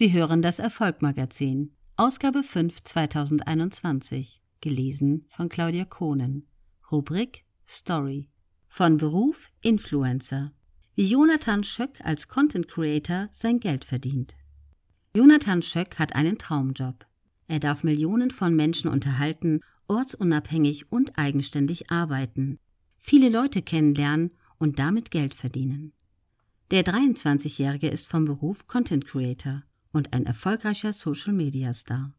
Sie hören das Erfolgmagazin, Ausgabe 5 2021, gelesen von Claudia Kohnen. Rubrik Story. Von Beruf Influencer. Wie Jonathan Schöck als Content Creator sein Geld verdient. Jonathan Schöck hat einen Traumjob. Er darf Millionen von Menschen unterhalten, ortsunabhängig und eigenständig arbeiten, viele Leute kennenlernen und damit Geld verdienen. Der 23-Jährige ist vom Beruf Content Creator und ein erfolgreicher Social-Media-Star.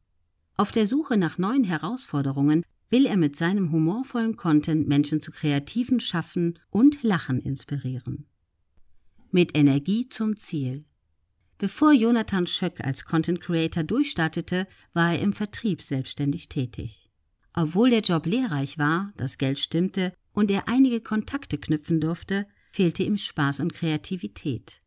Auf der Suche nach neuen Herausforderungen will er mit seinem humorvollen Content Menschen zu kreativen Schaffen und Lachen inspirieren. Mit Energie zum Ziel. Bevor Jonathan Schöck als Content Creator durchstartete, war er im Vertrieb selbstständig tätig. Obwohl der Job lehrreich war, das Geld stimmte und er einige Kontakte knüpfen durfte, fehlte ihm Spaß und Kreativität.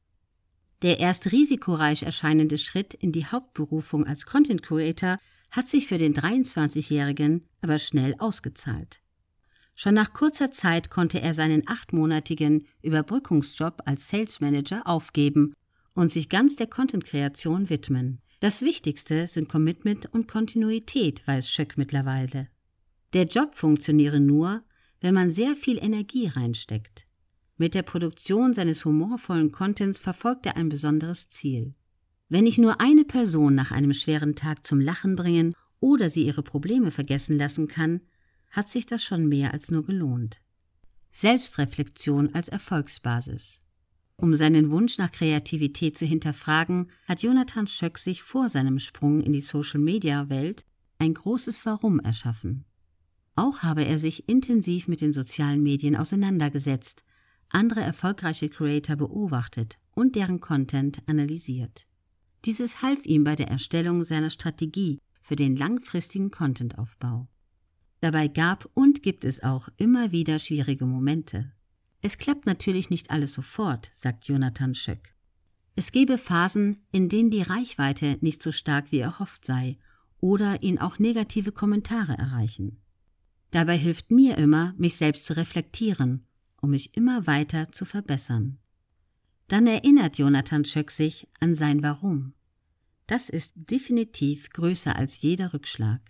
Der erst risikoreich erscheinende Schritt in die Hauptberufung als Content Creator hat sich für den 23-Jährigen aber schnell ausgezahlt. Schon nach kurzer Zeit konnte er seinen achtmonatigen Überbrückungsjob als Sales Manager aufgeben und sich ganz der Content-Kreation widmen. Das Wichtigste sind Commitment und Kontinuität, weiß Schöck mittlerweile. Der Job funktioniere nur, wenn man sehr viel Energie reinsteckt. Mit der Produktion seines humorvollen Contents verfolgt er ein besonderes Ziel. Wenn ich nur eine Person nach einem schweren Tag zum Lachen bringen oder sie ihre Probleme vergessen lassen kann, hat sich das schon mehr als nur gelohnt. Selbstreflexion als Erfolgsbasis. Um seinen Wunsch nach Kreativität zu hinterfragen, hat Jonathan Schöck sich vor seinem Sprung in die Social-Media-Welt ein großes Warum erschaffen. Auch habe er sich intensiv mit den sozialen Medien auseinandergesetzt, andere erfolgreiche Creator beobachtet und deren Content analysiert. Dieses half ihm bei der Erstellung seiner Strategie für den langfristigen Contentaufbau. Dabei gab und gibt es auch immer wieder schwierige Momente. Es klappt natürlich nicht alles sofort, sagt Jonathan Schöck. Es gebe Phasen, in denen die Reichweite nicht so stark wie erhofft sei oder ihn auch negative Kommentare erreichen. Dabei hilft mir immer, mich selbst zu reflektieren um mich immer weiter zu verbessern. Dann erinnert Jonathan Schöck sich an sein Warum. Das ist definitiv größer als jeder Rückschlag.